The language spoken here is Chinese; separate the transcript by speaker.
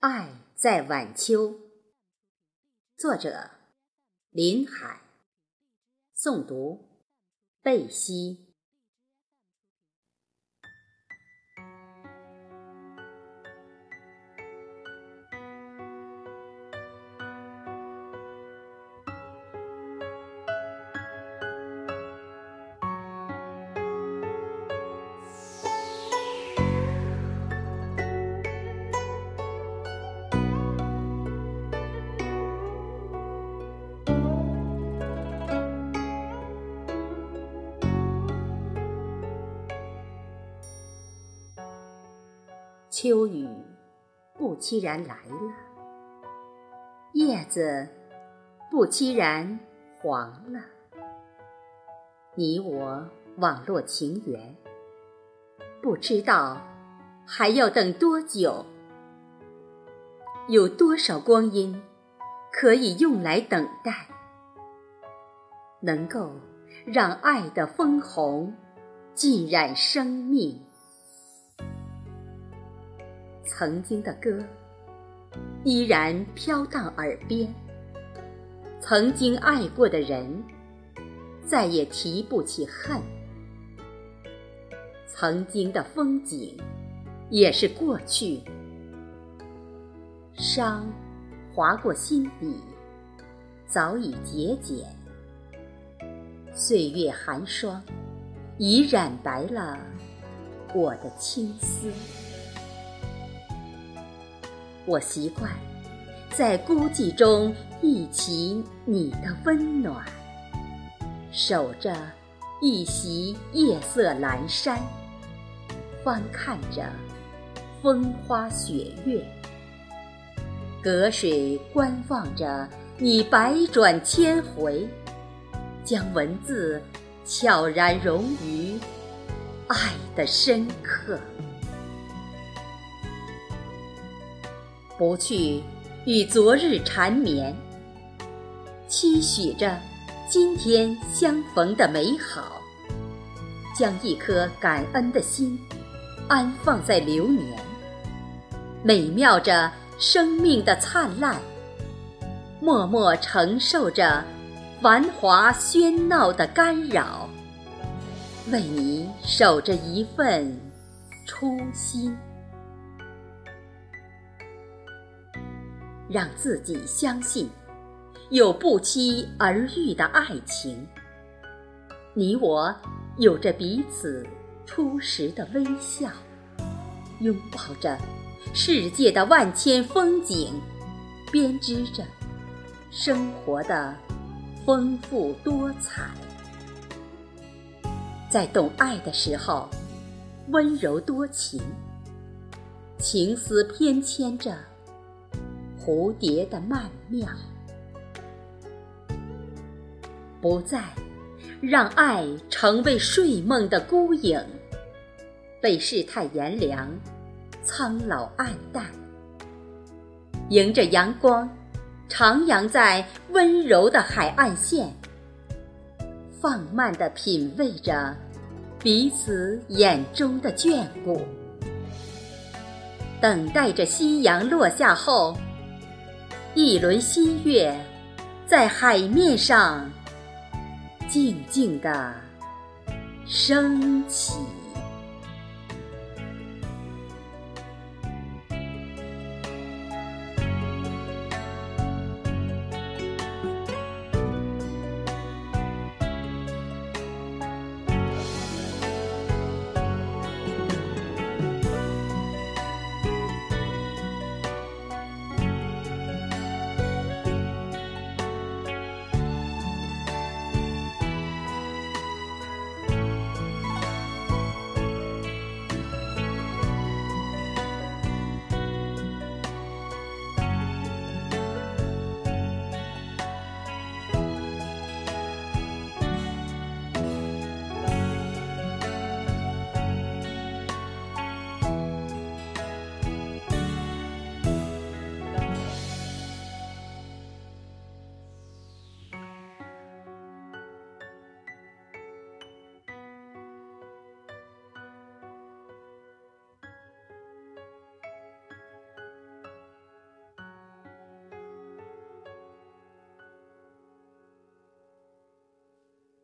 Speaker 1: 爱在晚秋，作者林海，诵读贝西。秋雨不期然来了，叶子不期然黄了。你我网络情缘，不知道还要等多久？有多少光阴可以用来等待，能够让爱的枫红浸染生命？曾经的歌依然飘荡耳边，曾经爱过的人再也提不起恨，曾经的风景也是过去，伤划过心底，早已节俭，岁月寒霜已染白了我的青丝。我习惯在孤寂中忆起你的温暖，守着一袭夜色阑珊，翻看着风花雪月，隔水观望着你百转千回，将文字悄然融于爱的深刻。不去与昨日缠绵，期许着今天相逢的美好，将一颗感恩的心安放在流年，美妙着生命的灿烂，默默承受着繁华喧闹的干扰，为你守着一份初心。让自己相信，有不期而遇的爱情。你我有着彼此初时的微笑，拥抱着世界的万千风景，编织着生活的丰富多彩。在懂爱的时候，温柔多情，情丝翩跹着。蝴蝶的曼妙，不再让爱成为睡梦的孤影，被世态炎凉、苍老暗淡。迎着阳光，徜徉在温柔的海岸线，放慢地品味着彼此眼中的眷顾，等待着夕阳落下后。一轮新月，在海面上静静地升起。